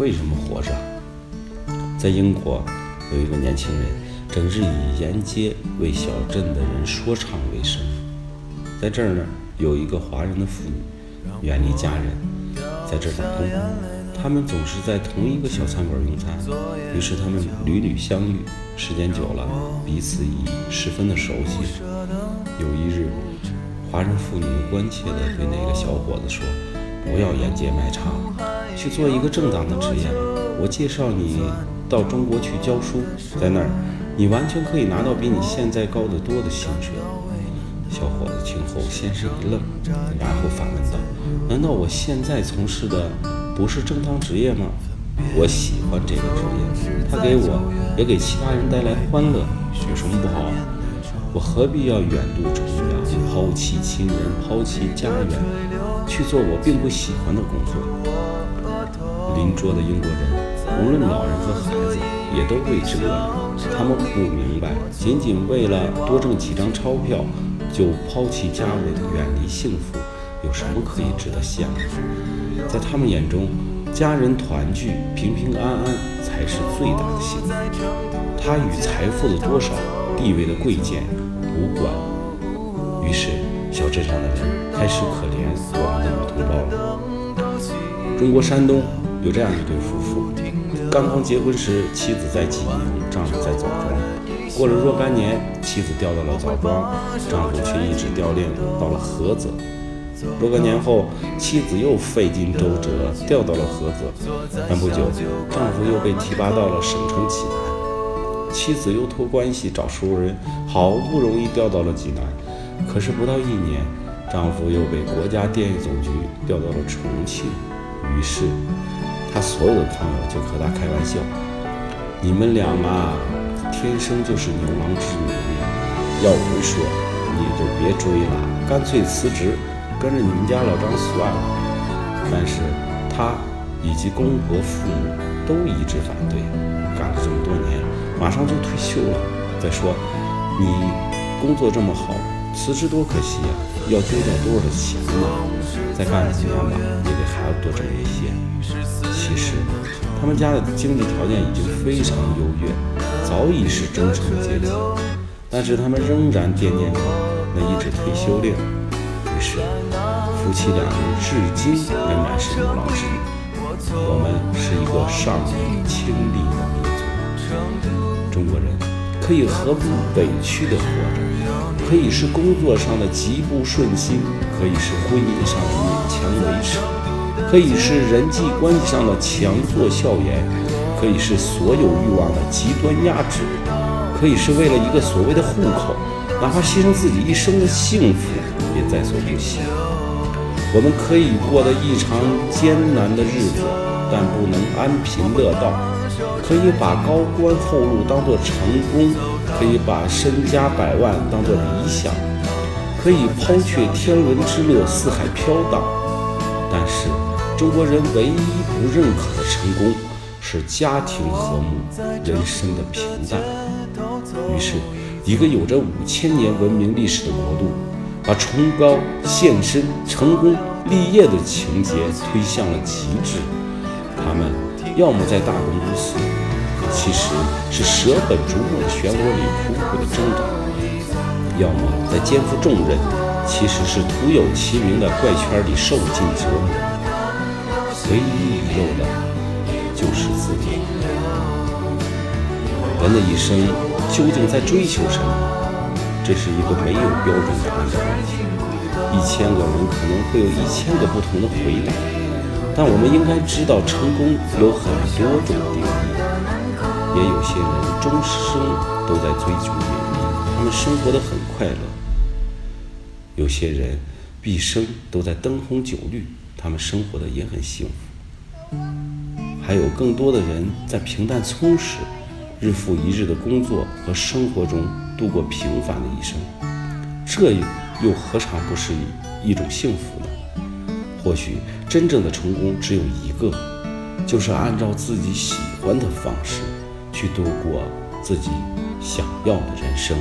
为什么活着？在英国，有一个年轻人，整日以沿街为小镇的人说唱为生。在这儿呢，有一个华人的妇女，远离家人，在这儿打工。他们总是在同一个小餐馆用餐，于是他们屡屡相遇，时间久了，彼此已十分的熟悉。有一日，华人妇女关切地对那个小伙子说：“不要沿街卖唱，去做一个正当的职业吧。我介绍你到中国去教书，在那儿，你完全可以拿到比你现在高得多的薪水。”小伙子听后先是一愣，然后反问道：“难道我现在从事的不是正当职业吗？我喜欢这个职业，它给我也给其他人带来欢乐，有什么不好？我何必要远渡重洋，抛弃亲人，抛弃家园，去做我并不喜欢的工作？”邻桌的英国人，无论老人和孩子，也都为之愕然。他们不明白，仅仅为了多挣几张钞票。就抛弃家人，远离幸福，有什么可以值得羡慕？在他们眼中，家人团聚、平平安安才是最大的幸福。它与财富的多少、地位的贵贱无关。于是，小镇上的人开始可怜我们的女同胞了。中国山东有这样一对夫妇，刚刚结婚时，妻子在济宁，丈夫在枣庄。过了若干年，妻子调到了枣庄，丈夫却一直调练到了菏泽。若干年后，妻子又费尽周折调到了菏泽，但不久，丈夫又被提拔到了省城济南。妻子又托关系找熟人，好不容易调到了济南，可是不到一年，丈夫又被国家电影总局调到了重庆。于是，他所有的朋友就和他开玩笑：“你们俩嘛。”天生就是牛郎织女，要我说，你就别追了，干脆辞职，跟着你们家老张算了。但是他以及公婆父母都一直反对，干了这么多年，马上就退休了。再说，你工作这么好，辞职多可惜呀，要丢掉多少钱呢？再干几年吧，他们家的经济条件已经非常优越。早已是中产阶级，但是他们仍然惦念着那一纸退休令。于是，夫妻两人至今仍然是牛郎织女。我们是一个上帝亲历的民族。中国人可以毫不委屈地活着，可以是工作上的极不顺心，可以是婚姻上的勉强维持，可以是人际关系上的强作笑颜。可以是所有欲望的极端压制，可以是为了一个所谓的户口，哪怕牺牲自己一生的幸福也在所不惜。我们可以过得异常艰难的日子，但不能安贫乐道；可以把高官厚禄当作成功，可以把身家百万当作理想，可以抛却天伦之乐四海飘荡。但是，中国人唯一不认可的成功。是家庭和睦，人生的平淡。于是，一个有着五千年文明历史的国度，把崇高、献身、成功、立业的情节推向了极致。他们要么在大公无私，其实是舍本逐末的漩涡里苦苦的挣扎；要么在肩负重任，其实是徒有其名的怪圈里受尽折磨。唯一遗漏的。就是自己。人的一生究竟在追求什么？这是一个没有标准答案的问题。一千个人可能会有一千个不同的回答，但我们应该知道，成功有很多种定义。也有些人终生都在追求名利，他们生活的很快乐；有些人毕生都在灯红酒绿，他们生活的也很幸福。还有更多的人在平淡充实、日复一日的工作和生活中度过平凡的一生，这又何尝不是一种幸福呢？或许真正的成功只有一个，就是按照自己喜欢的方式去度过自己想要的人生。